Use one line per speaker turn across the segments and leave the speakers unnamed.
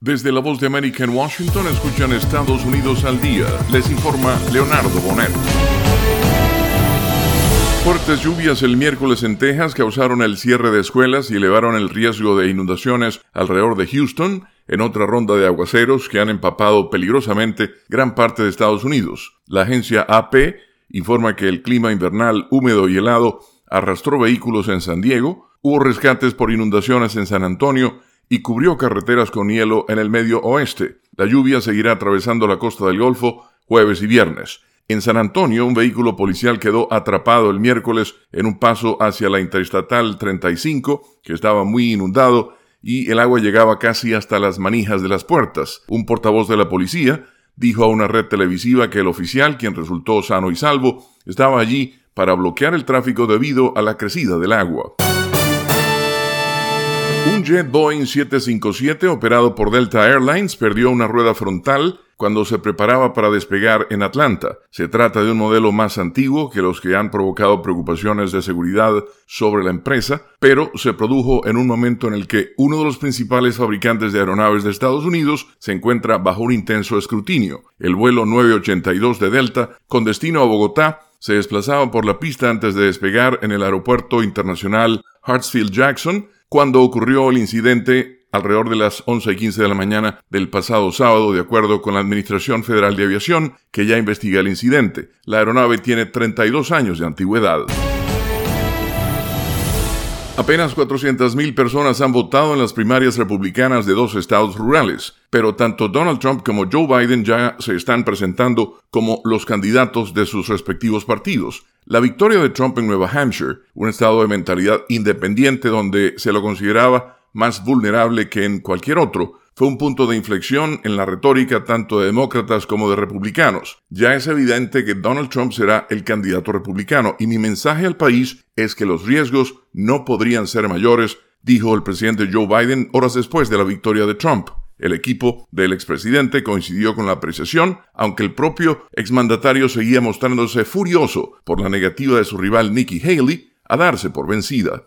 Desde la voz de América en Washington escuchan Estados Unidos al día. Les informa Leonardo Bonet. Fuertes lluvias el miércoles en Texas causaron el cierre de escuelas y elevaron el riesgo de inundaciones alrededor de Houston en otra ronda de aguaceros que han empapado peligrosamente gran parte de Estados Unidos. La agencia AP informa que el clima invernal húmedo y helado arrastró vehículos en San Diego, hubo rescates por inundaciones en San Antonio y cubrió carreteras con hielo en el medio oeste. La lluvia seguirá atravesando la costa del Golfo jueves y viernes. En San Antonio, un vehículo policial quedó atrapado el miércoles en un paso hacia la Interestatal 35, que estaba muy inundado, y el agua llegaba casi hasta las manijas de las puertas. Un portavoz de la policía dijo a una red televisiva que el oficial, quien resultó sano y salvo, estaba allí para bloquear el tráfico debido a la crecida del agua. Jet Boeing 757 operado por Delta Airlines perdió una rueda frontal cuando se preparaba para despegar en Atlanta. Se trata de un modelo más antiguo que los que han provocado preocupaciones de seguridad sobre la empresa, pero se produjo en un momento en el que uno de los principales fabricantes de aeronaves de Estados Unidos se encuentra bajo un intenso escrutinio. El vuelo 982 de Delta, con destino a Bogotá, se desplazaba por la pista antes de despegar en el aeropuerto internacional Hartsfield Jackson, cuando ocurrió el incidente alrededor de las 11 y 15 de la mañana del pasado sábado, de acuerdo con la Administración Federal de Aviación, que ya investiga el incidente. La aeronave tiene 32 años de antigüedad. Apenas 400.000 personas han votado en las primarias republicanas de dos estados rurales, pero tanto Donald Trump como Joe Biden ya se están presentando como los candidatos de sus respectivos partidos. La victoria de Trump en Nueva Hampshire, un estado de mentalidad independiente donde se lo consideraba más vulnerable que en cualquier otro, fue un punto de inflexión en la retórica tanto de demócratas como de republicanos. Ya es evidente que Donald Trump será el candidato republicano y mi mensaje al país es que los riesgos no podrían ser mayores, dijo el presidente Joe Biden horas después de la victoria de Trump. El equipo del expresidente coincidió con la apreciación, aunque el propio exmandatario seguía mostrándose furioso por la negativa de su rival Nikki Haley a darse por vencida.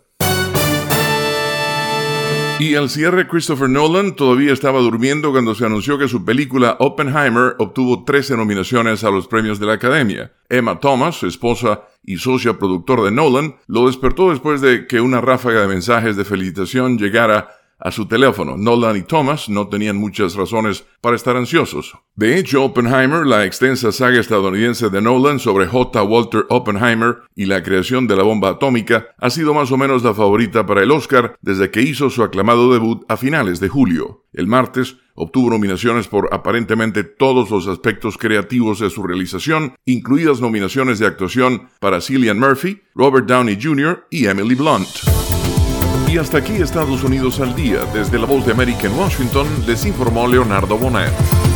Y al cierre, Christopher Nolan todavía estaba durmiendo cuando se anunció que su película Oppenheimer obtuvo 13 nominaciones a los premios de la Academia. Emma Thomas, su esposa y socia productor de Nolan, lo despertó después de que una ráfaga de mensajes de felicitación llegara a su teléfono. Nolan y Thomas no tenían muchas razones para estar ansiosos. De hecho, Oppenheimer, la extensa saga estadounidense de Nolan sobre J. Walter Oppenheimer y la creación de la bomba atómica, ha sido más o menos la favorita para el Oscar desde que hizo su aclamado debut a finales de julio. El martes, obtuvo nominaciones por aparentemente todos los aspectos creativos de su realización, incluidas nominaciones de actuación para Cillian Murphy, Robert Downey Jr. y Emily Blunt. Y hasta aquí Estados Unidos al día. Desde la voz de América en Washington les informó Leonardo Bonet.